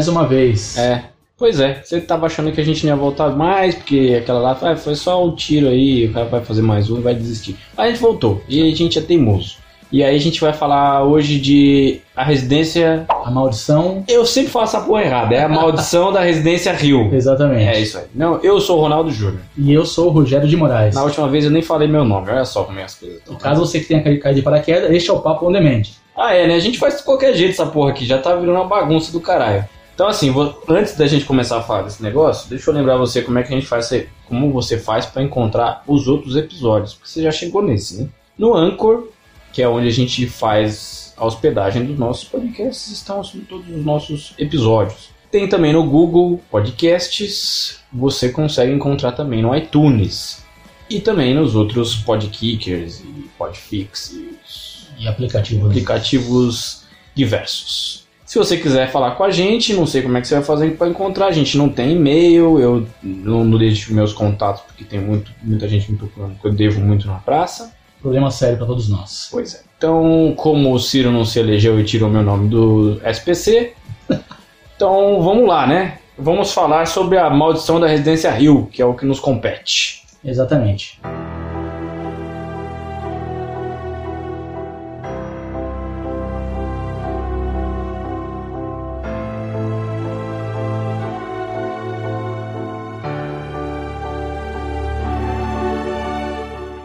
Mais uma vez. É. Pois é, você tava achando que a gente não ia voltar mais, porque aquela lá ah, foi só um tiro aí, o cara vai fazer mais um e vai desistir. Mas a gente voltou, e a gente é teimoso. E aí a gente vai falar hoje de a residência. A maldição. Eu sempre faço a porra errada, é a maldição da residência Rio. Exatamente. É isso aí. Não, eu sou o Ronaldo Júnior. E eu sou o Rogério de Moraes. Na última vez eu nem falei meu nome, olha só como é as coisas. Caso você que tenha caído de paraquedas, este é o Papo On Demand. Ah, é, né? A gente faz de qualquer jeito essa porra aqui, já tá virando uma bagunça do caralho. Então, assim, vou- antes da gente começar a falar desse negócio, deixa eu lembrar você como é que a gente faz, como você faz pra encontrar os outros episódios, porque você já chegou nesse, né? No Anchor, que é onde a gente faz a hospedagem dos nossos podcasts, estão todos os nossos episódios. Tem também no Google Podcasts, você consegue encontrar também no iTunes. E também nos outros podkickers e podfix e E aplicativo. aplicativos diversos. Se você quiser falar com a gente, não sei como é que você vai fazer para encontrar. A gente não tem e-mail, eu não, não deixo meus contatos porque tem muito, muita gente me procurando, que eu devo muito na praça. Problema sério pra todos nós. Pois é. Então, como o Ciro não se elegeu e tirou meu nome do SPC, então vamos lá, né? Vamos falar sobre a maldição da Residência Rio, que é o que nos compete. Exatamente.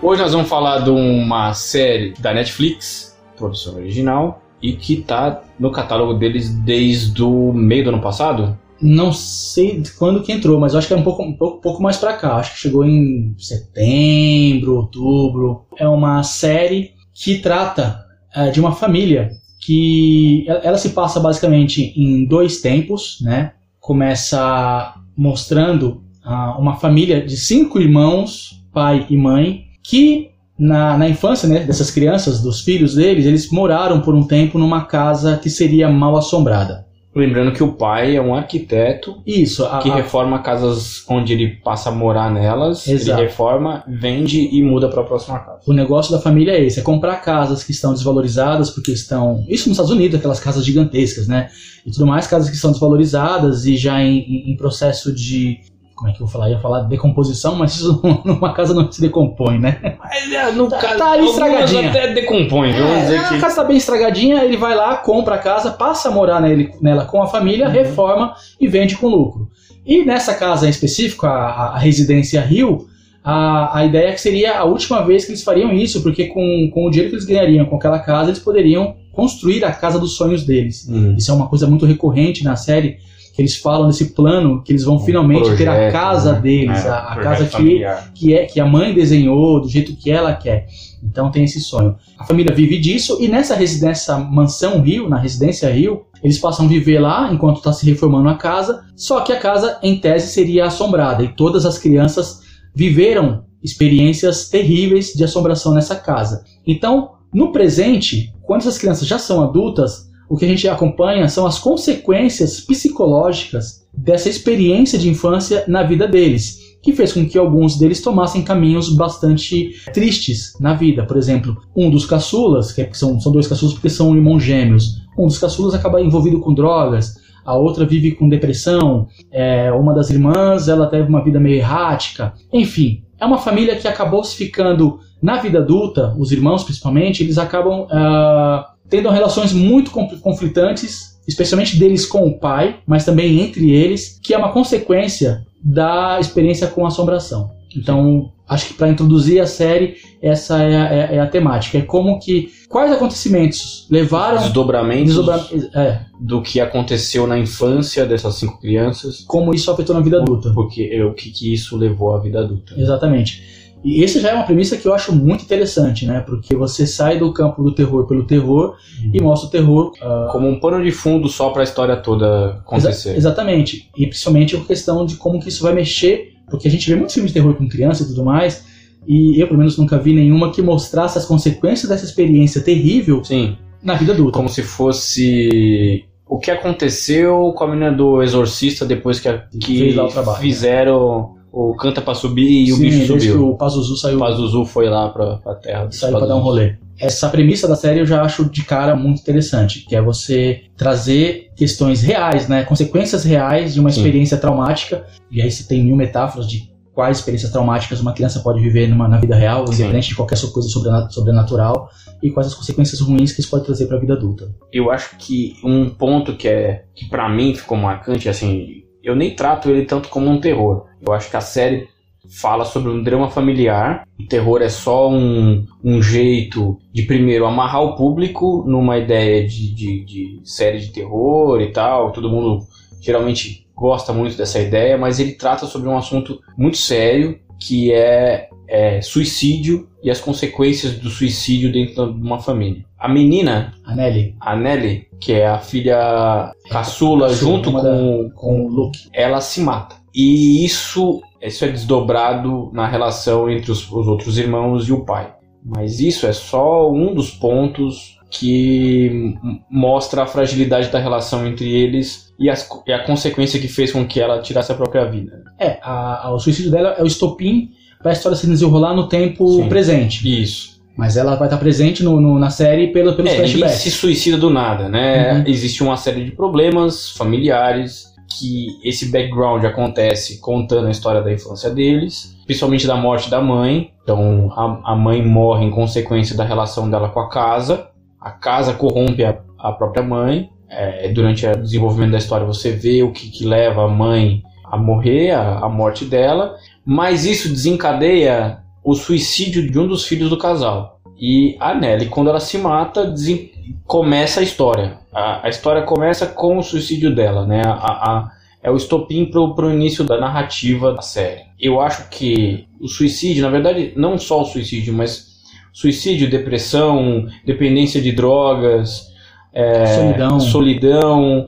Hoje nós vamos falar de uma série da Netflix, produção original, e que tá no catálogo deles desde o meio do ano passado. Não sei quando que entrou, mas acho que é um pouco, um pouco, pouco mais pra cá. Acho que chegou em setembro, outubro. É uma série que trata eh, de uma família que ela, ela se passa basicamente em dois tempos, né? Começa mostrando ah, uma família de cinco irmãos, pai e mãe, que na, na infância né, dessas crianças, dos filhos deles, eles moraram por um tempo numa casa que seria mal assombrada. Lembrando que o pai é um arquiteto Isso, a, que a- reforma casas onde ele passa a morar nelas, Exato. ele reforma, vende e muda para a próxima casa. o negócio da família é esse, é comprar casas que estão desvalorizadas porque estão, isso nos Estados Unidos, aquelas casas gigantescas, né, e tudo mais, casas que estão desvalorizadas e já em- em processo de, como é que eu vou falar, Eu ia falar decomposição, mas isso numa casa não se decompõe, né? Mas é, no Tá- caso, tá ali estragadinha. até decompõe? Vamos É, dizer a que casa tá bem estragadinha, ele vai lá, compra a casa, passa a morar nele, nela com a família, Uhum. reforma e vende com lucro. E nessa casa em específico, a, a residência Rio, a, a ideia é que seria a última vez que eles fariam isso, porque com, com o dinheiro que eles ganhariam com aquela casa, eles poderiam construir a casa dos sonhos deles. Hum. Isso é uma coisa muito recorrente na série, eles falam desse plano, que eles vão finalmente ter a projeto, casa né? deles, É, a, a projeto casa que que é que a mãe desenhou do jeito que ela quer. Então tem esse sonho. A família vive disso e nessa residência mansão Rio, na residência Rio, eles passam a viver lá enquanto está se reformando a casa. Só que a casa, em tese, seria assombrada e todas as crianças viveram experiências terríveis de assombração nessa casa. Então, no presente, quando essas crianças já são adultas, o que a gente acompanha são as consequências psicológicas dessa experiência de infância na vida deles que fez com que alguns deles tomassem caminhos bastante tristes na vida. Por exemplo, um dos caçulas, que é- são, são dois caçulas porque são irmãos gêmeos, um dos caçulas acaba envolvido com drogas, a outra vive com depressão, é, uma das irmãs ela teve uma vida meio errática. Enfim, é uma família que acabou se ficando na vida adulta, os irmãos principalmente, eles acabam ah, tendo relações muito confl- conflitantes, especialmente deles com o pai, mas também entre eles, que é uma consequência da experiência com assombração. Então, acho que para introduzir a série, essa é a, é- é a temática. É como que. Quais acontecimentos levaram. Desdobramentos desdobra- é, do que aconteceu na infância dessas cinco crianças, como isso afetou na vida adulta. porque é o que, que isso levou à vida adulta. Exatamente. E essa já é uma premissa que eu acho muito interessante, né? Porque você sai do campo do terror pelo terror e mostra o terror ah, Como um pano de fundo só para a história toda acontecer. Exa- exatamente. E principalmente a questão de como que isso vai mexer, porque a gente vê muitos filmes de terror com criança e tudo mais, e eu pelo menos nunca vi nenhuma que mostrasse as consequências dessa experiência terrível Sim, na vida adulta. como se fosse o que aconteceu com a menina do Exorcista depois que, a- que fizeram o canta pra subir e o Sim, bicho desde subiu. que o Pazuzu saiu, O Pazuzu foi lá pra, pra terra. saiu pra dar um rolê. essa premissa da série eu já acho de cara muito interessante, que é você trazer questões reais, né, consequências reais de uma Sim. experiência traumática. E aí você tem mil metáforas de quais experiências traumáticas uma criança pode viver numa, na vida real, independente de qualquer coisa sobrena- sobrenatural, e quais as consequências ruins que isso pode trazer para a vida adulta. Eu acho que um ponto que é que para mim ficou marcante, assim, eu nem trato ele tanto como um terror. Eu acho que a série fala sobre um drama familiar. O terror é só um, um jeito de primeiro amarrar o público numa ideia de, de, de série de terror e tal. Todo mundo geralmente gosta muito dessa ideia, mas ele trata sobre um assunto muito sério que é, é suicídio e as consequências do suicídio dentro de uma família. A menina A Nelly, a Nelly, que é a filha caçula, junto com, com o Luke. ela se mata. E isso, isso é desdobrado na relação entre os, os outros irmãos e o pai. Mas isso é só um dos pontos que mostra a fragilidade da relação entre eles e, as e a consequência que fez com que ela tirasse a própria vida. É, a- a- o suicídio dela é o estopim para a história se desenrolar no tempo Sim. presente. Isso. Mas ela vai estar presente no, no- na série pelo, pelos É, flashbacks. se suicida do nada, né? Uhum. Existe uma série de problemas familiares que esse background acontece contando a história da infância deles, principalmente da morte da mãe. Então a, a mãe morre em consequência da relação dela com a casa. A casa corrompe a, a própria mãe. É, durante o desenvolvimento da história você vê o que, que leva a mãe a morrer, a, a morte dela. Mas isso desencadeia o suicídio de um dos filhos do casal. E a Nelly, quando ela se mata, desen- começa a história. A, a história começa com o suicídio dela, né? A, a- é o estopim pro, pro início da narrativa da série. Eu acho que o suicídio, na verdade, não só o suicídio, mas suicídio, depressão, dependência de drogas, é, Solidão. solidão,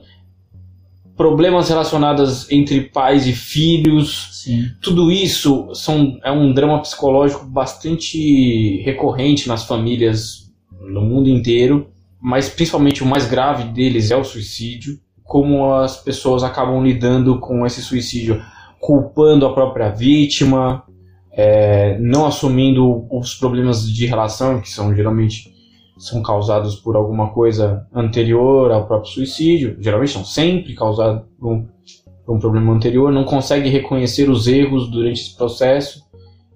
problemas relacionados entre pais e filhos, Sim. tudo isso são, é um drama psicológico bastante recorrente nas famílias no mundo inteiro, mas principalmente o mais grave deles é o suicídio. Como as pessoas acabam lidando com esse suicídio, culpando a própria vítima, é, não assumindo os problemas de relação que são geralmente são causados por alguma coisa anterior ao próprio suicídio, geralmente são sempre causados por um por um problema anterior, não consegue reconhecer os erros durante esse processo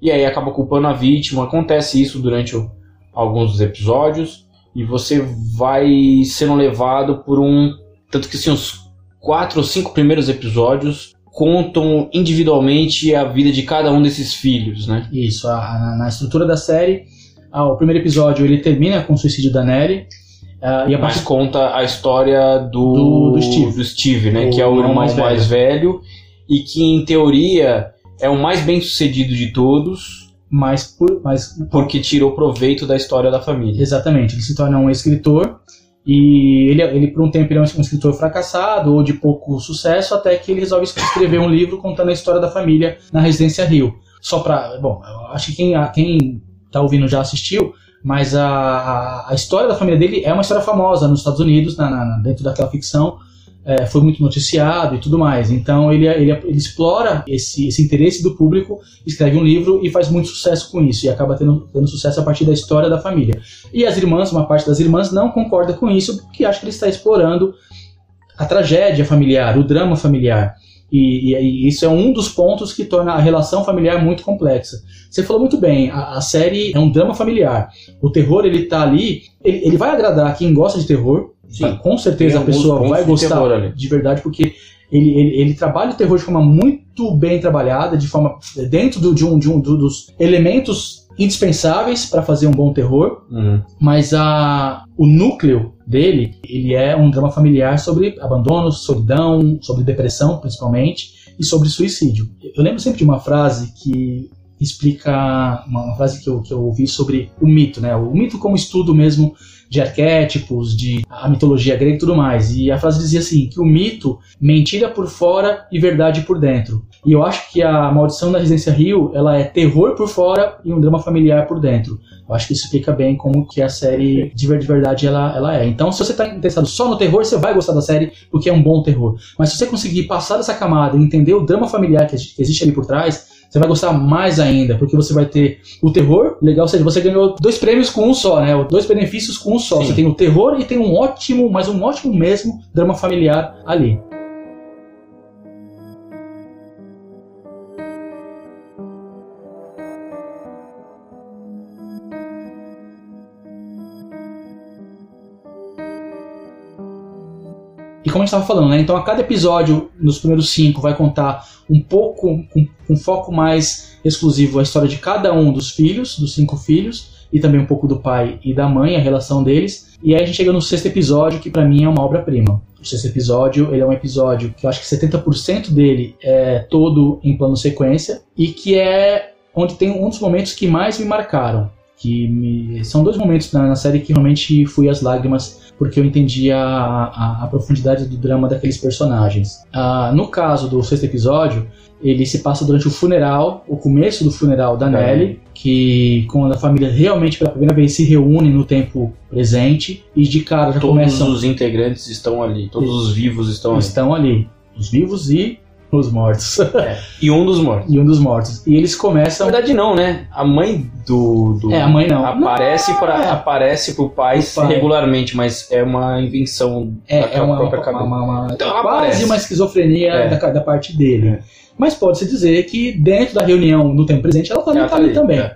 e aí acaba culpando a vítima. Acontece isso durante o- alguns dos episódios e você vai sendo levado por um. Tanto que assim, os quatro ou cinco primeiros episódios contam individualmente a vida de cada um desses filhos, né? Isso, a- na, na estrutura da série, ah, o primeiro episódio ele termina com o suicídio da Nelly. ah, e a Mas partir conta a história do, Do- do Steve. Steve, né? O que é o irmão mais mais velho. e que, em teoria, é o mais bem sucedido de todos. mais por, mais porque tirou proveito da história da família. Exatamente, ele se torna um escritor e ele, ele por um tempo ele é um escritor fracassado ou de pouco sucesso até que ele resolve escrever um livro contando a história da família na Residência Rio. Só pra, bom, acho que quem, quem tá ouvindo já assistiu, mas a, a, história da família dele é uma história famosa nos Estados Unidos, na, na- dentro daquela ficção, é, foi muito noticiado e tudo mais. Então ele, ele, ele explora esse, esse interesse do público, escreve um livro e faz muito sucesso com isso, e acaba tendo, tendo sucesso a partir da história da família. E as irmãs, uma parte das irmãs, não concorda com isso, porque acha que ele está explorando a tragédia familiar, o drama familiar. E, e- isso é um dos pontos que torna a relação familiar muito complexa. Você falou muito bem, a, a série é um drama familiar. O terror, ele tá ali, ele, ele vai agradar quem gosta de terror, Sim. com certeza a pessoa vai de gostar ali. de verdade, porque ele, ele, ele trabalha o terror de forma muito bem trabalhada, de forma dentro do- de um, de um do- dos elementos indispensáveis para fazer um bom terror, Uhum. mas a, o núcleo dele ele é um drama familiar sobre abandono, solidão, sobre depressão principalmente e sobre suicídio. Eu lembro sempre de uma frase que explica uma, frase que eu, que eu ouvi sobre o mito, né? O mito como estudo mesmo de arquétipos, de a mitologia grega e tudo mais. E a frase dizia assim, que o mito, mentira por fora e verdade por dentro. E eu acho que a Maldição da Residência Rio, ela é terror por fora e um drama familiar por dentro. Eu acho que isso explica bem como que a série de ver- de verdade ela, ela é. Então, se você está interessado só no terror, você vai gostar da série porque é um bom terror. Mas se você conseguir passar dessa camada e entender o drama familiar que existe ali por trás, você vai gostar mais ainda, porque você vai ter o terror, legal, ou seja, você ganhou dois prêmios com um só, né? Dois benefícios com um só. Sim. Você tem o terror e tem um ótimo, mas um ótimo mesmo drama familiar ali. E como a gente estava falando, né? Então a cada episódio, nos primeiros cinco, vai contar um pouco, com um foco mais exclusivo a história de cada um dos filhos, dos cinco filhos, e também um pouco do pai e da mãe, a relação deles. E aí a gente chega no sexto episódio, que para mim é uma obra-prima. O sexto episódio, ele é um episódio que eu acho que 70% dele é todo em plano sequência, e que é onde tem um dos momentos que mais me marcaram. Que me... São dois momentos na, na série que realmente fui às lágrimas porque eu entendi a, a, a profundidade do drama daqueles personagens. Ah, no caso do sexto episódio, ele se passa durante o funeral, o começo do funeral da Nelly, que quando a família realmente pela primeira vez se reúne no tempo presente e de cara já Todos começam os integrantes estão ali, todos os vivos estão ali. estão ali, os vivos e os mortos E um dos mortos. e um dos mortos. E eles Na começam verdade não, né? A mãe do, do É, a mãe não. aparece Não, para é. aparece pro pai, pai. regularmente, mas é uma invenção É, é uma, própria cabeça. uma- uma- Então quase aparece. uma esquizofrenia É. da, da parte dele. É. Mas pode-se dizer que dentro da reunião no tempo presente ela também está tá ali ali, também.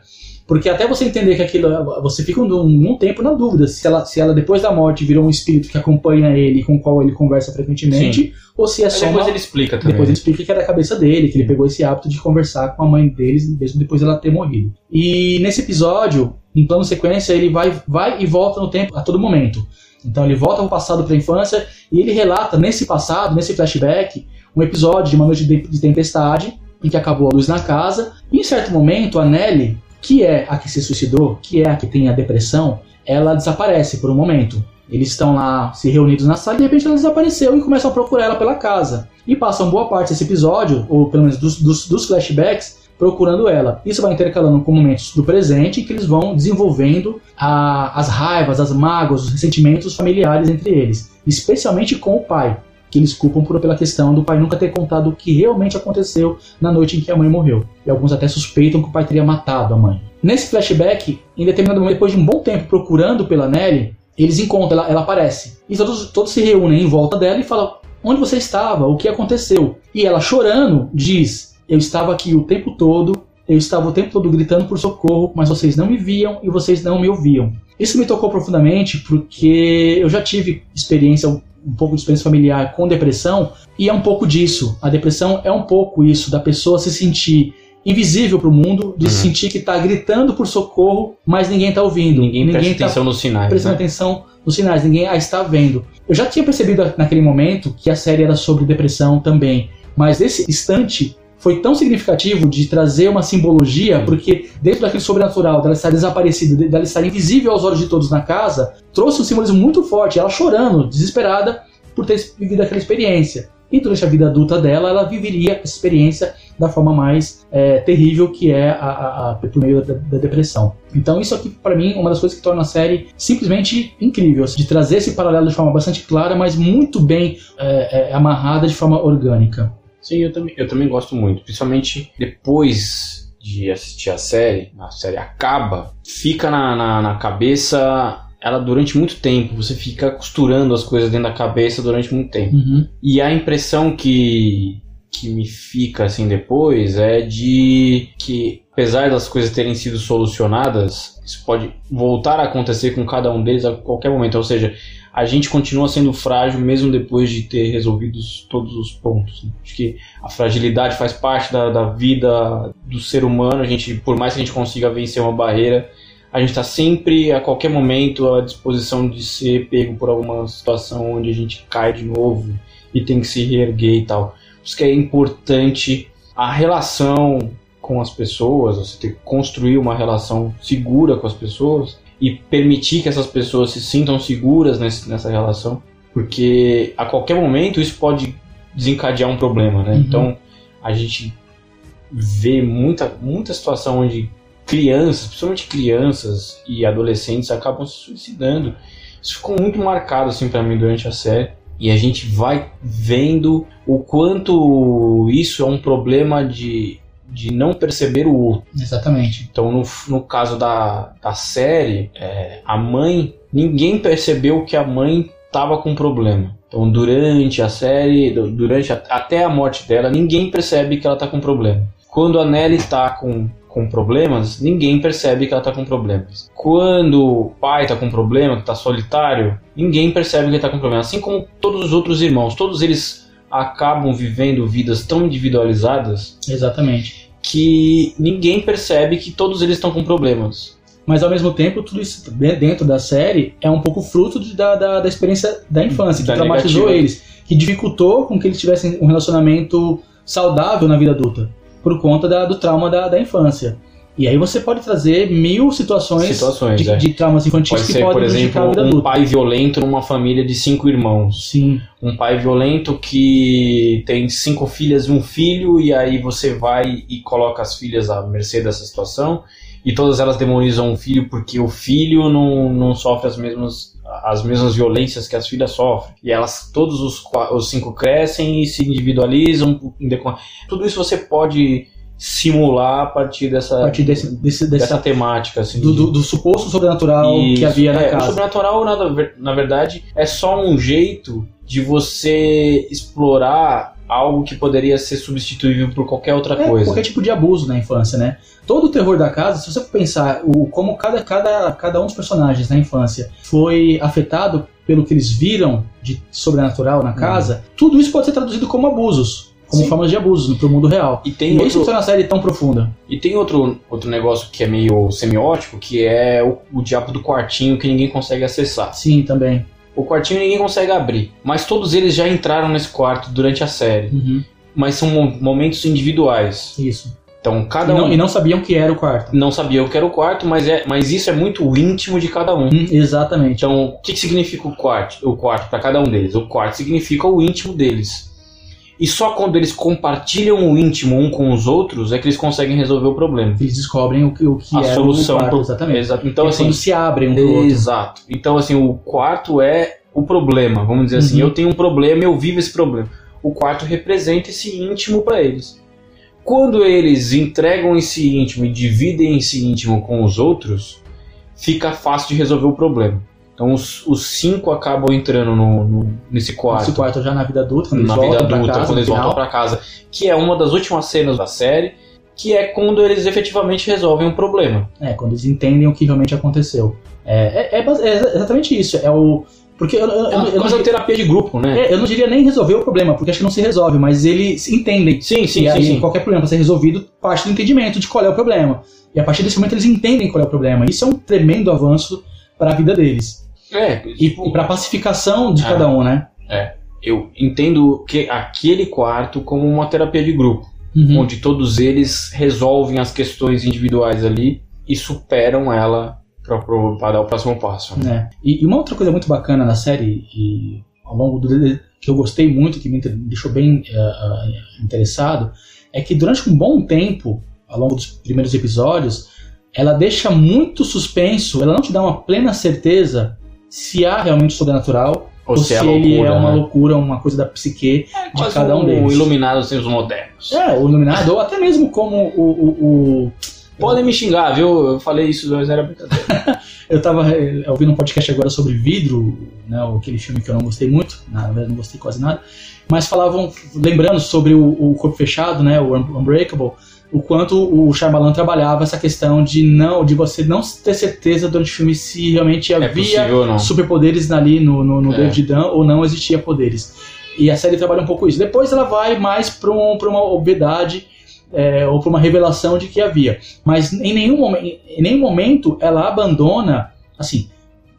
Porque até você entender que aquilo. Você fica um, um tempo na dúvida se ela, se ela depois da morte virou um espírito que acompanha ele com o qual ele conversa frequentemente, ou se é Aí só depois uma, ele explica também. depois ele explica que é da cabeça dele, que ele pegou esse hábito de conversar com a mãe deles, mesmo depois dela ter morrido. E nesse episódio, em plano sequência, ele vai, vai e volta no tempo a todo momento. Então ele volta ao passado para a infância e ele relata nesse passado, nesse flashback, um episódio de uma noite de tempestade em que acabou a luz na casa. E em certo momento, a Nelly, que é a que se suicidou, que é a que tem a depressão, ela desaparece por um momento. Eles estão lá se reunidos na sala e de repente ela desapareceu e começam a procurar ela pela casa. E passam boa parte desse episódio, ou pelo menos dos, dos, dos flashbacks, procurando ela. Isso vai intercalando com momentos do presente que eles vão desenvolvendo a- as raivas, as mágoas, os ressentimentos familiares entre eles, especialmente com o pai, que eles culpam por, pela questão do pai nunca ter contado o que realmente aconteceu na noite em que a mãe morreu. E alguns até suspeitam que o pai teria matado a mãe. Nesse flashback, em determinado momento, depois de um bom tempo procurando pela Nelly, eles encontram, ela, ela aparece. E todos, todos se reúnem em volta dela e falam: Onde você estava? O que aconteceu? E ela, chorando, diz: Eu estava aqui o tempo todo, eu estava o tempo todo gritando por socorro, mas vocês não me viam e vocês não me ouviam. Isso me tocou profundamente porque eu já tive experiência, um pouco de experiência familiar com depressão, e é um pouco disso. A depressão é um pouco isso, da pessoa se sentir invisível para o mundo, de Uhum. sentir que está gritando por socorro, mas ninguém está ouvindo. Ninguém, presta tá atenção nos sinais. prestando né? atenção nos sinais, ninguém a está vendo. Eu já tinha percebido naquele momento que a série era sobre depressão também, mas esse instante foi tão significativo de trazer uma simbologia, porque dentro daquele sobrenatural, dela estar desaparecida, dela estar invisível aos olhos de todos na casa, trouxe um simbolismo muito forte, ela chorando, desesperada por ter vivido aquela experiência. E durante a vida adulta dela, ela viveria essa experiência da forma mais é, terrível que é a, a, a, por meio da, da depressão. Então isso aqui para mim é uma das coisas que torna a série simplesmente incrível, assim, de trazer esse paralelo de forma bastante clara, mas muito bem é, é, amarrada de forma orgânica. Sim, eu também, eu também gosto muito. Principalmente depois de assistir a série, a série acaba, fica na, na, na cabeça ela durante muito tempo. Você fica costurando as coisas dentro da cabeça durante muito tempo. Uhum. E a impressão que, que me fica assim depois é de que, apesar das coisas terem sido solucionadas, isso pode voltar a acontecer com cada um deles a qualquer momento. Ou seja, a gente continua sendo frágil mesmo depois de ter resolvido os- todos os pontos. né? Acho que a fragilidade faz parte da, da vida do ser humano. A gente, por mais que a gente consiga vencer uma barreira, a gente está sempre, a qualquer momento, à disposição de ser pego por alguma situação onde a gente cai de novo e tem que se reerguer e tal. Por isso que é importante a relação com as pessoas, você ter que construir uma relação segura com as pessoas e permitir que essas pessoas se sintam seguras nesse, nessa relação, porque a qualquer momento isso pode desencadear um problema, né? Uhum. Então a gente vê muita, muita situação onde crianças, principalmente crianças e adolescentes, acabam se suicidando. Isso ficou muito marcado assim para mim durante a série. E a gente vai vendo o quanto isso é um problema de, de não perceber o outro. Exatamente. Então, no, no caso da, da série, é, a mãe, ninguém percebeu que a mãe estava com problema. Então, durante a série, du- durante a- até a morte dela, ninguém percebe que ela está com problema. Quando a Nelly está com, com problemas, ninguém percebe que ela está com problemas. Quando o pai está com problema, que está solitário, ninguém percebe que ele está com problema. Assim como todos os outros irmãos, todos eles acabam vivendo vidas tão individualizadas Exatamente. Que ninguém percebe que todos eles estão com problemas. Mas ao mesmo tempo, tudo isso de- dentro da série é um pouco fruto de- da, da, da experiência da infância, que Da traumatizou negativa. eles, que dificultou com que eles tivessem um relacionamento saudável na vida adulta, por conta da- do trauma da, da infância. E aí você pode trazer mil situações, Situações, de, é. de traumas infantis Pode que ser, podem por exemplo, a vida um adulta. pai violento numa família de cinco irmãos. Sim, Um pai violento que tem cinco filhas e um filho, e aí você vai e coloca as filhas à mercê dessa situação, e todas elas demonizam o filho porque o filho não, não sofre as mesmas, as mesmas violências que as filhas sofrem. E elas, todos os, os cinco crescem e se individualizam. Tudo isso você pode simular a partir dessa, a partir desse, desse, dessa dessa, temática. Assim, do, do, do suposto sobrenatural que Isso. havia na É, O casa. sobrenatural, na, na verdade, é só um jeito de você explorar algo que poderia ser substituível por qualquer outra É, coisa. qualquer tipo de abuso na infância, né? Todo o terror da casa, se você for pensar o, como cada, cada, cada um dos personagens na infância foi afetado pelo que eles viram de sobrenatural na casa, tudo isso pode ser traduzido como abusos, como Sim. formas de abusos no mundo real. E E tem, isso outro, que torna a série tão profunda. e tem outro, outro negócio que é meio semiótico, que é o, o diabo do quartinho que ninguém consegue acessar. Sim, também. O quartinho ninguém consegue abrir, mas todos eles já entraram nesse quarto durante a série. Uhum, Mas são mo- momentos individuais. isso. Então E cada não, um e não sabiam que era o quarto. não sabia o que era o quarto, mas, é, mas isso é muito íntimo de cada um. Hum, exatamente. Então, o que, que significa o quarto, o quarto para cada um deles? O quarto significa o íntimo deles. E só quando eles compartilham o íntimo um com os outros é que eles conseguem resolver o problema. Eles descobrem o que, o que a é solução o quarto, exatamente. Exato. Então, é assim, quando se abrem um pro outro. exato. Então, assim, o quarto é o problema. Vamos dizer assim, Uhum. eu tenho um problema, eu vivo esse problema. O quarto representa esse íntimo para eles. Quando eles entregam esse íntimo e dividem esse íntimo com os outros, fica fácil de resolver o problema. Então os, os cinco acabam entrando no, no- nesse quarto. Esse quarto já na vida adulta, quando na eles vida voltam pra adulta, casa, quando eles voltam final. pra casa, que é uma das últimas cenas da série, que é quando eles efetivamente resolvem um problema. É, quando eles entendem o que realmente aconteceu. É, é, é é exatamente isso. É o. Porque eu, eu, eu, É uma eu não, coisa de terapia de grupo, né? é, eu não diria nem resolver o problema, porque acho que não se resolve, mas eles entendem. Sim, sim, e sim, aí, sim. qualquer problema para ser resolvido parte do entendimento de qual é o problema. E a partir desse momento eles entendem qual é o problema. Isso é um tremendo avanço para a vida deles. É, E, tipo, para a pacificação de Ah. cada um, né? eu entendo que aquele quarto como uma terapia de grupo, Uhum. onde todos eles resolvem as questões individuais ali e superam ela para dar o próximo passo. É. E, e uma outra coisa muito bacana na série, e ao longo do que eu gostei muito, que me deixou bem eh, interessado, é que durante um bom tempo, ao longo dos primeiros episódios, ela deixa muito suspenso, ela não te dá uma plena certeza se há realmente sobrenatural ou, se, é ele é loucura, uma né? loucura, uma coisa da psique de Quase cada um deles. Iluminados tempos modernos. É, o iluminado, ou até mesmo como o, o, o- Podem me xingar, viu? Eu falei isso, mas era brincadeira. Eu tava eh, ouvindo um podcast agora sobre vidro, né, aquele filme que eu não gostei muito, na verdade não gostei quase nada, mas falavam, lembrando sobre o, o Corpo Fechado, né, o Un- Unbreakable, o quanto o Shyamalan trabalhava essa questão de não, de você não ter certeza durante o filme se realmente É havia possível superpoderes ali no, no, no É. David Dunn ou não existia poderes. E a série trabalha um pouco isso. Depois ela vai mais para um, uma obviedade é, ou para uma revelação de que havia. Mas em nenhum, momen- em nenhum momento ela abandona, assim,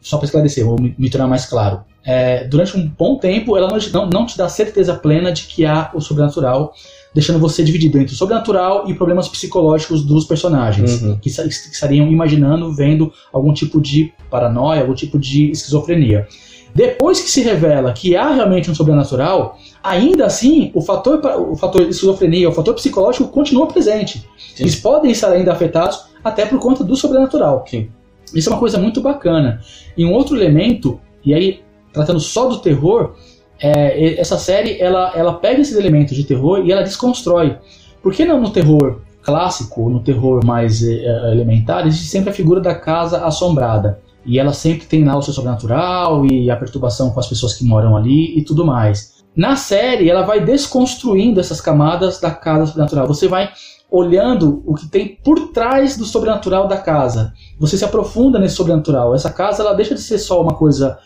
só para esclarecer, vou me, me tornar mais claro. É, durante um bom tempo ela não, não te dá certeza plena de que há o sobrenatural, deixando você dividido entre o sobrenatural e problemas psicológicos dos personagens Uhum. que, que estariam imaginando, vendo algum tipo de paranoia, algum tipo de esquizofrenia. Depois que se revela que há realmente um sobrenatural, ainda assim o fator, o fator esquizofrenia, o fator psicológico continua presente. Sim. Eles podem estar ainda afetados até por conta do sobrenatural. Sim. Isso é uma coisa muito bacana. E um outro elemento, e aí tratando só do terror, é, essa série ela, ela pega esses elementos de terror e ela desconstrói. Por que não no terror clássico, no terror mais é, elementar, existe sempre a figura da casa assombrada. E ela sempre tem lá o seu sobrenatural e a perturbação com as pessoas que moram ali e tudo mais. Na série, ela vai desconstruindo essas camadas da casa sobrenatural. Você vai olhando o que tem por trás do sobrenatural da casa. Você se aprofunda nesse sobrenatural. Essa casa ela deixa de ser só uma coisa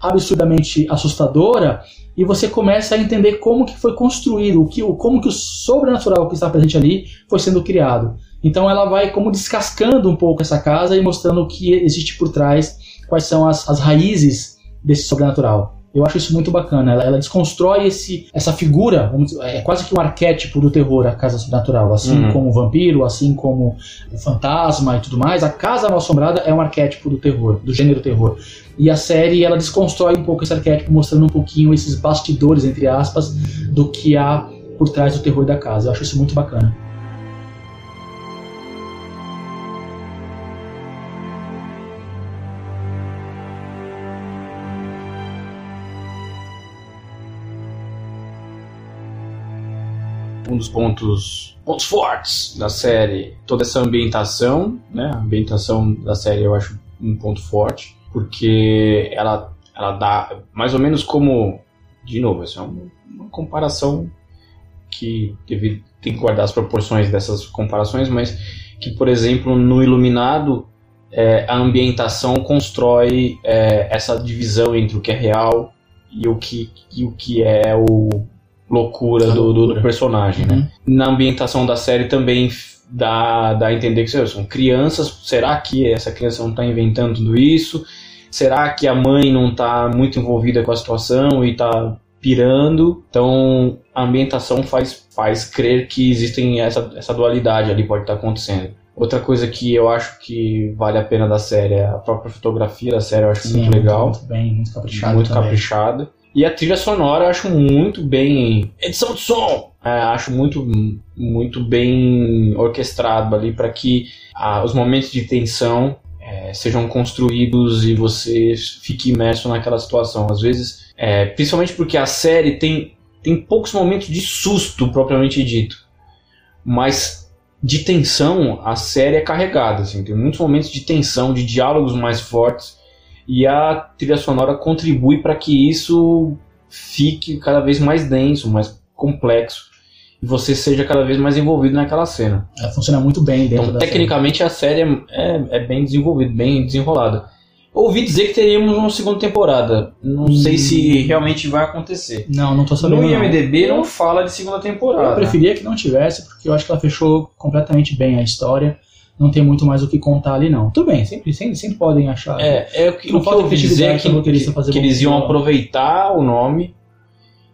absurdamente assustadora e você começa a entender como que foi construído, o que, como que o sobrenatural que está presente ali foi sendo criado. Então ela vai como descascando um pouco essa casa e mostrando o que existe por trás, quais são as, as raízes desse sobrenatural. Eu acho isso muito bacana. Ela, ela desconstrói esse, essa figura, é quase que um arquétipo do terror, a casa sobrenatural. Assim uhum. como o vampiro, assim como o fantasma e tudo mais. A casa mal assombrada é um arquétipo do terror, do gênero terror. E a série ela desconstrói um pouco esse arquétipo, mostrando um pouquinho esses bastidores, entre aspas, do que há por trás do terror da casa. Eu acho isso muito bacana. Um dos pontos, pontos fortes da série, toda essa ambientação, né? A ambientação da série eu acho um ponto forte, porque ela, ela dá mais ou menos como, de novo, essa é uma, comparação que deve, tem que guardar as proporções dessas comparações, mas que, por exemplo, no Iluminado, é, a ambientação constrói é, essa divisão entre o que é real e o que, e o que é o, loucura, do, do, do, personagem, né? uhum. né? Na ambientação da série também dá, dá a entender que são crianças. Será que essa criança não está inventando tudo isso? Será que a mãe não está muito envolvida com a situação e está pirando? Então a ambientação faz, faz crer que existem essa, essa dualidade ali pode estar tá acontecendo. Outra coisa que eu acho que vale a pena da série é a própria fotografia da série, eu acho Sim, muito legal. Muito bem, muito caprichada. Muito caprichada. E a trilha sonora eu acho muito bem. Edição de som! É, acho muito, muito bem orquestrado ali para que ah, os momentos de tensão é, sejam construídos e você fique imerso naquela situação. Às vezes, é, principalmente porque a série tem, tem poucos momentos de susto propriamente dito, mas de tensão a série é carregada. Assim, tem muitos momentos de tensão, de diálogos mais fortes e a trilha sonora contribui para que isso fique cada vez mais denso, mais complexo e você seja cada vez mais envolvido naquela cena. Ela funciona muito bem dentro então, tecnicamente série. a série é, é, bem desenvolvida, bem desenrolada. Ouvi dizer que teríamos uma segunda temporada. Não hum. sei se realmente vai acontecer. Não, não tô sabendo. No IMDB não, não fala de segunda temporada. Eu preferia que não tivesse, porque eu acho que ela fechou completamente bem a história não tem muito mais o que contar ali, não. Tudo bem, sempre, sempre, sempre podem achar. É, é o que, não o que eu ouvi dizer é que, que, que eles iam aproveitar o nome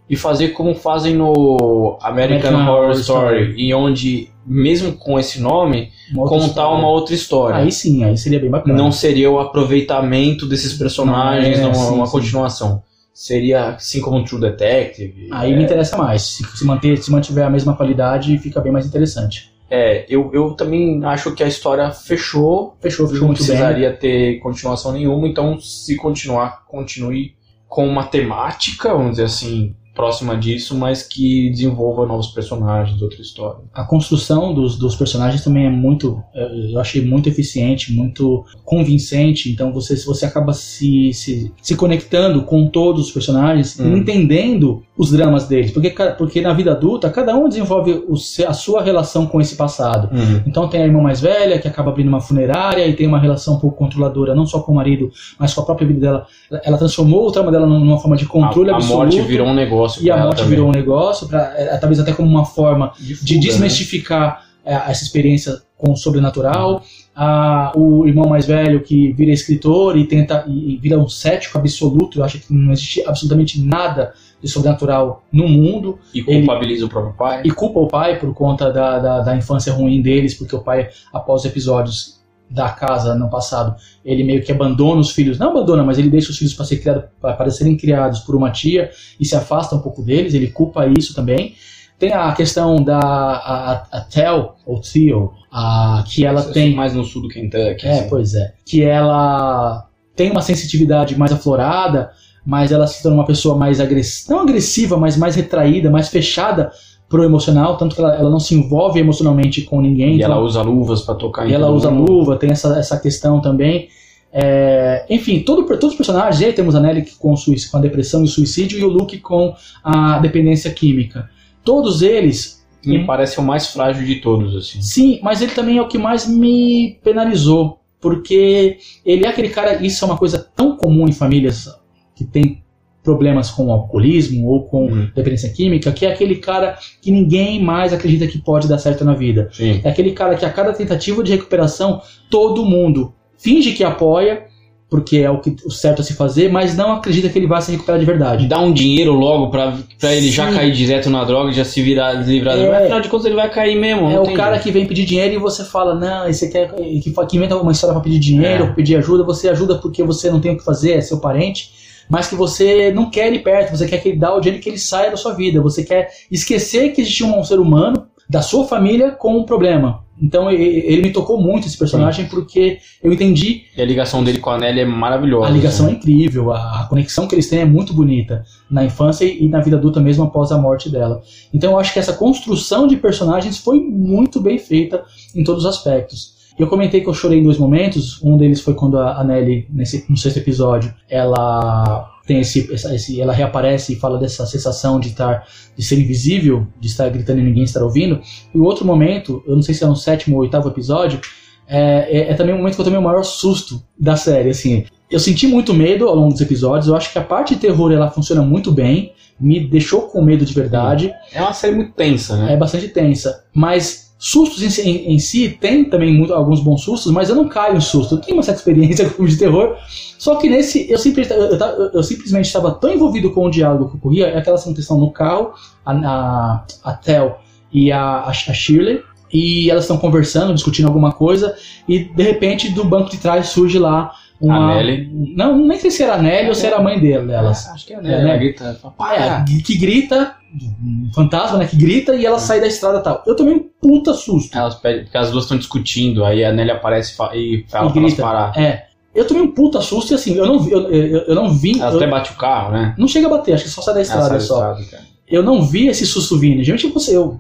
e fazer como fazem no American, American Horror, Story, Story, e onde, mesmo com esse nome, uma contar história. uma outra história. Aí sim, aí seria bem bacana. Não seria o aproveitamento desses personagens, não, é, sim, uma sim. continuação. Seria assim como True Detective. Aí é... me interessa mais. Se, se, manter, se mantiver a mesma qualidade, fica bem mais interessante. É, eu, eu também acho que a história fechou. Fechou, fechou Não precisaria bem. ter continuação nenhuma, então se continuar, continue com uma temática, vamos dizer assim, próxima disso, mas que desenvolva novos personagens, outra história. A construção dos, dos personagens também é muito, é, eu achei muito eficiente, muito convincente. Então você, você acaba se, se, se conectando com todos os personagens, hum. entendendo os dramas deles, porque, porque na vida adulta cada um desenvolve o, a sua relação com esse passado. Uhum. Então tem a irmã mais velha que acaba abrindo uma funerária e tem uma relação um pouco controladora, não só com o marido, mas com a própria vida dela. Ela transformou o trauma dela numa forma de controle a, absoluto. A morte virou um negócio. E a morte virou um negócio, pra, é, talvez até como uma forma de, fuga, de né? desmistificar né? essa experiência com o sobrenatural. Uhum. Ah, o irmão mais velho que vira escritor e tenta e, e vira um cético absoluto, acha que não existe absolutamente nada de sobrenatural no mundo. E culpabiliza ele, o próprio pai. E culpa o pai por conta da, da, da, infância ruim deles, porque o pai, após os episódios da casa no passado, ele meio que abandona os filhos, não abandona, mas ele deixa os filhos para ser criado, para serem criados por uma tia e se afasta um pouco deles, ele culpa isso também. Tem a questão da a, a Tel, ou Theo, a, que ela Isso tem. mais no sul do Kentucky. É, assim. pois é. Que ela tem uma sensitividade mais aflorada, mas ela se torna uma pessoa mais agressiva, não agressiva, mas mais retraída, mais fechada pro emocional, tanto que ela, ela não se envolve emocionalmente com ninguém. E então- ela usa luvas pra tocar em e ela todo usa mundo. luva, tem essa, essa questão também. É, enfim, todo, todos os personagens, aí temos a Nelly com, com a depressão e o suicídio, e o Luke com a dependência química. Todos eles, Me parece o mais frágil de todos, assim. sim, mas ele também é o que mais me penalizou, porque ele é aquele cara, isso é uma coisa tão comum em famílias que tem problemas com alcoolismo ou com Uhum. dependência química, que é aquele cara que ninguém mais acredita que pode dar certo na vida. Sim. É aquele cara que a cada tentativa de recuperação, todo mundo finge que apoia, porque é o, que, o certo a se fazer, mas não acredita que ele vai se recuperar de verdade. Dá um dinheiro logo pra, pra ele já cair direto na droga e já se virar, livrar. É. Mas afinal de contas ele vai cair mesmo. É o cara jeito. que vem pedir dinheiro e você fala, não, esse quer que, que inventa uma história pra pedir dinheiro, É. pedir ajuda, você ajuda porque você não tem o que fazer, é seu parente, mas que você não quer ele perto, você quer que ele dá o dinheiro que ele saia da sua vida, você quer esquecer que existe um ser humano da sua família com um problema. Então ele me tocou muito esse personagem porque eu entendi E a ligação dele com a Nelly é maravilhosa. A ligação assim. é incrível, a, conexão que eles têm é muito bonita na infância e, e na vida adulta mesmo após a morte dela. Então eu acho que essa construção de personagens foi muito bem feita em todos os aspectos. Eu comentei que eu chorei em dois momentos. Um deles foi quando a Nelly, nesse, no sexto episódio, ela tem esse, essa- esse- ela reaparece e fala dessa sensação de estar, de ser invisível, de estar gritando e ninguém estar ouvindo. E o outro momento, eu não sei se é no sétimo ou oitavo episódio, é, é- é também o momento que eu tomei o maior susto da série, assim. Eu senti muito medo ao longo dos episódios. Eu acho que a parte de terror ela funciona muito bem, me deixou com medo de verdade. É uma série muito tensa, né? É bastante tensa, mas sustos em, si- em- em si tem também muito, alguns bons sustos, mas eu não caio em susto. Eu tenho uma certa experiência com filme de terror, só que nesse eu, simples- eu- eu eu- simplesmente estava tão envolvido com o diálogo que ocorria, é aquela questão no carro, a, a, a Tel e a, a, a Shirley. E elas estão conversando, discutindo alguma coisa, e de repente do banco de trás surge lá uma. A Nelly. Não, nem sei se era a Nelly ou se era a mãe dele, delas. acho que é, É, né? né? Ela grita! É, que grita, um fantasma, né? Que grita e ela sai da estrada e tal. Eu tomei um puta susto. Elas pedem, porque as duas estão discutindo, aí a Nelly aparece e fa- e fala E pra elas grita. parar. É. Eu tomei um puta susto e assim, eu não vi, eu, eu, eu não vi. Elas eu- até bate o carro, né? não chega a bater, acho que só sai da estrada Elas só. da estrada. Eu não vi esse susto vindo. Geralmente você, eu.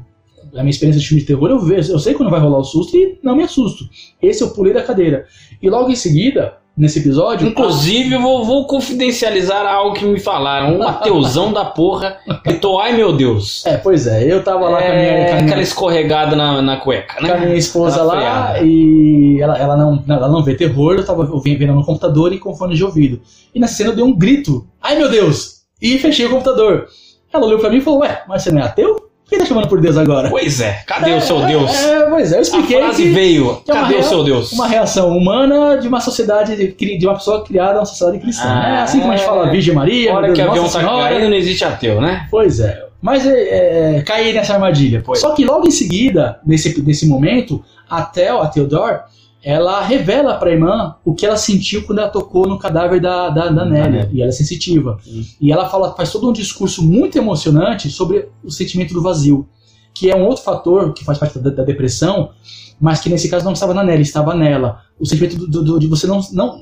A minha experiência de filme de terror, eu vejo, eu sei quando vai rolar o susto e não me assusto. Esse eu pulei da cadeira. E logo em seguida, nesse episódio. Inclusive, eu vou, vou confidencializar algo que me falaram. Um Mateusão da porra gritou, ai meu Deus. É, pois é, eu tava lá com a minha, É, com a minha- aquela escorregada na, na cueca, com a minha né? esposa lá freada. e ela, ela, não, ela não vê terror, eu tava ouvindo vendo no computador e com fone de ouvido. E nessa cena eu dei um grito, ai meu Deus! E fechei o computador. Ela olhou pra mim e falou, ué, mas você não é ateu? Quem tá chamando por Deus agora? Pois é, cadê o seu Deus? É, pois é, eu A expliquei frase que veio, que é cadê o seu Deus? uma reação humana de uma sociedade, de uma pessoa criada uma sociedade cristã. Ah, né? Assim como a gente fala é. Virgem Maria, meu que o Deus, avião Nossa tá Senhora. caindo, não existe ateu, né? Pois é. Mas é, é, caí nessa armadilha. Foi. Só que logo em seguida, nesse, nesse momento, a Tel, a Theodore, ela revela pra irmã o que ela sentiu quando ela tocou no cadáver da, da, da Nelly. E ela é sensitiva. Sim. E ela fala, faz todo um discurso muito emocionante sobre o sentimento do vazio. Que é um outro fator que faz parte da, da depressão, mas que nesse caso não estava na Nelly, estava nela. O sentimento do, do- do- de você não, não.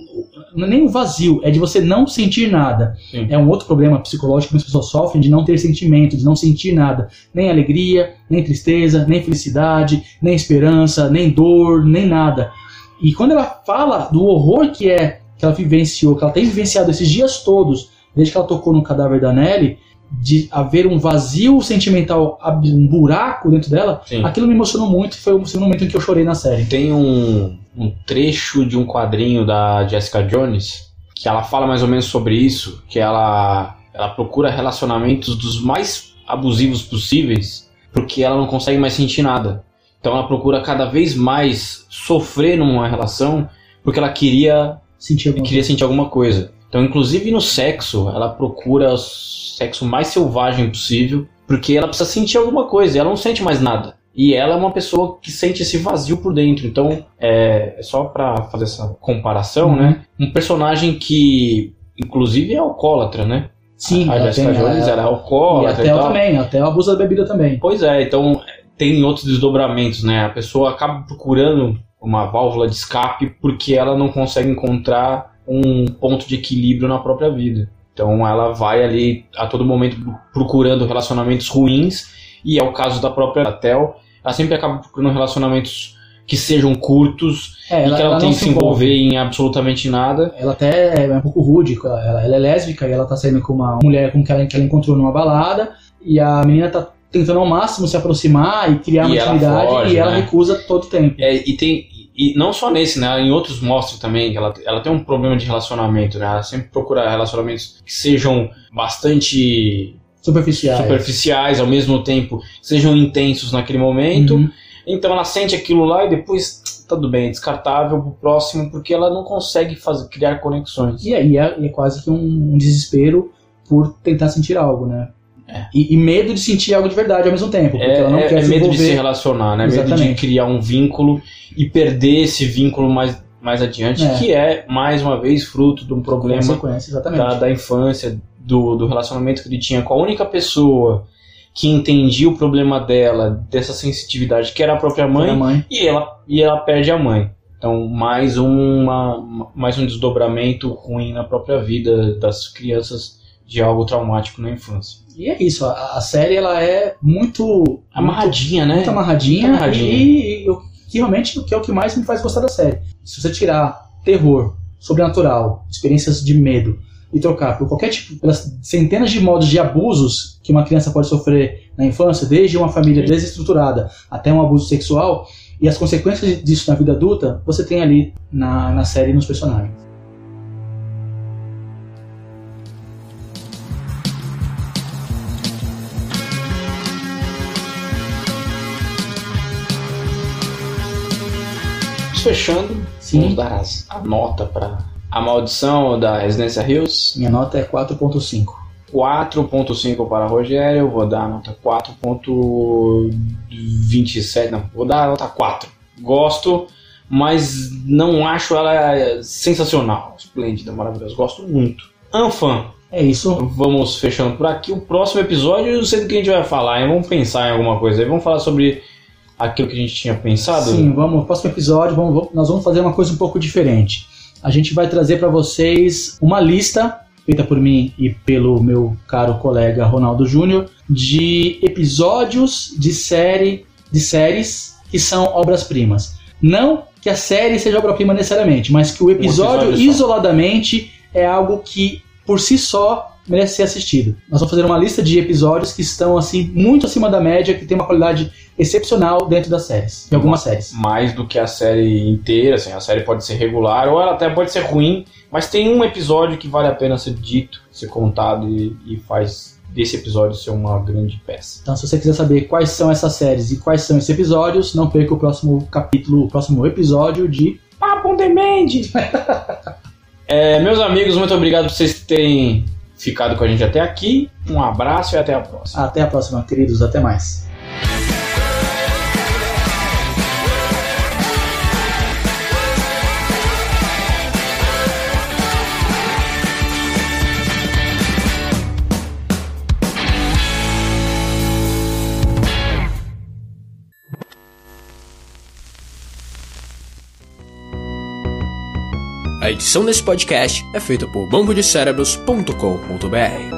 Nem o vazio, é de você não sentir nada. Sim. É um outro problema psicológico que as pessoas sofrem de não ter sentimento, de não sentir nada. Nem alegria, nem tristeza, nem felicidade, nem esperança, nem dor, nem nada. E quando ela fala do horror que é que ela vivenciou, que ela tem vivenciado esses dias todos, desde que ela tocou no cadáver da Nelly, de haver um vazio sentimental, um buraco dentro dela, Sim. aquilo me emocionou muito. Foi o momento em que eu chorei na série. Tem um, um trecho de um quadrinho da Jessica Jones que ela fala mais ou menos sobre isso, que ela, ela procura relacionamentos dos mais abusivos possíveis, porque ela não consegue mais sentir nada. Então ela procura cada vez mais sofrer numa relação, porque ela queria Senti alguma queria sentir alguma coisa. Então, inclusive no sexo, ela procura o sexo mais selvagem possível, porque ela precisa sentir alguma coisa, e ela não sente mais nada. E ela é uma pessoa que sente esse vazio por dentro. Então, é, é só pra fazer essa comparação, Uhum. né? Um personagem que, inclusive, é alcoólatra, né? Sim, a ela Jessica Jones ela- era E a alcoólatra e, Tel tal. também, a Tel abusa da bebida também. Pois é, então tem outros desdobramentos, né? A pessoa acaba procurando uma válvula de escape porque ela não consegue encontrar um ponto de equilíbrio na própria vida. Então ela vai ali a todo momento procurando relacionamentos ruins E é o caso da própria Tel. Ela sempre acaba procurando relacionamentos que sejam curtos É, e que ela, ela tem que se envolver em absolutamente nada. Ela até é um pouco rude, ela, ela é lésbica e ela tá saindo com uma mulher com que ela, que ela encontrou numa balada e a menina tá tentando ao máximo se aproximar e criar E uma ela intimidade foge, e ela né? recusa todo o tempo. É, e tem. E não só nesse, né? Em outros mostra também que ela, ela tem um problema de relacionamento, né? Ela sempre procura relacionamentos que sejam bastante Superficiais. superficiais, ao mesmo tempo sejam intensos naquele momento. Uhum. Então ela sente aquilo lá e depois tudo bem, é descartável pro próximo, porque ela não consegue fazer, criar conexões. E aí é, é quase que um, um desespero por tentar sentir algo, né? É. E, e medo de sentir algo de verdade ao mesmo tempo, porque É, ela não é- quer é medo de se relacionar, né? Medo de Exatamente. criar um vínculo e perder esse vínculo mais, mais adiante, É. que é, mais uma vez, fruto de um problema exatamente. da, da infância, do, do relacionamento que ele tinha com a única pessoa que entendia o problema dela, dessa sensitividade, que era a própria mãe, Da mãe. e ela, e ela perde a mãe. Então, mais, uma, mais um desdobramento ruim na própria vida das crianças de algo traumático na infância. E é isso, a, a série ela é muito Amarradinha, né? muito amarradinha, Muito amarradinha. e, e o que realmente que é o que mais me faz gostar da série. Se você tirar terror, sobrenatural, experiências de medo e trocar por qualquer tipo, pelas centenas de modos de abusos que uma criança pode sofrer na infância, desde uma família desestruturada até um abuso sexual, e as consequências disso na vida adulta, você tem ali na, na série e nos personagens. Fechando, Sim. vamos dar as- a nota para A Maldição da Residência Hills. Minha nota é 4.5. 4.5 para Rogério, eu vou dar a nota 4.27, não, vou dar a nota 4. Gosto, mas não acho ela sensacional, esplêndida, maravilhosa, gosto muito. Anfã, É isso. vamos fechando por aqui. O próximo episódio, eu sei do que a gente vai falar, hein? vamos pensar em alguma coisa aí, vamos falar sobre aquilo que a gente tinha pensado. Sim, vamos, próximo episódio, vamos, nós vamos fazer uma coisa um pouco diferente. A gente vai trazer para vocês uma lista feita por mim e pelo meu caro colega Ronaldo Júnior de episódios de série de séries que são obras-primas. Não que a série seja obra-prima necessariamente, mas que o episódio, episódio só. isoladamente é algo que por si só merece ser assistido. Nós vamos fazer uma lista de episódios que estão assim muito acima da média, que tem uma qualidade excepcional dentro das séries, de algumas séries. mais do que a série inteira, assim, a série pode ser regular ou ela até pode ser ruim, mas tem um episódio que vale a pena ser dito, ser contado e, e faz desse episódio ser uma grande peça. Então, se você quiser saber quais são essas séries e quais são esses episódios, não perca o próximo capítulo, o próximo episódio de Papo Demente! é, meus amigos, muito obrigado por vocês terem ficado com a gente até aqui. Um abraço e até a próxima. Até a próxima, queridos. Até mais. A edição desse podcast é feita por bambodecerebros.com.br.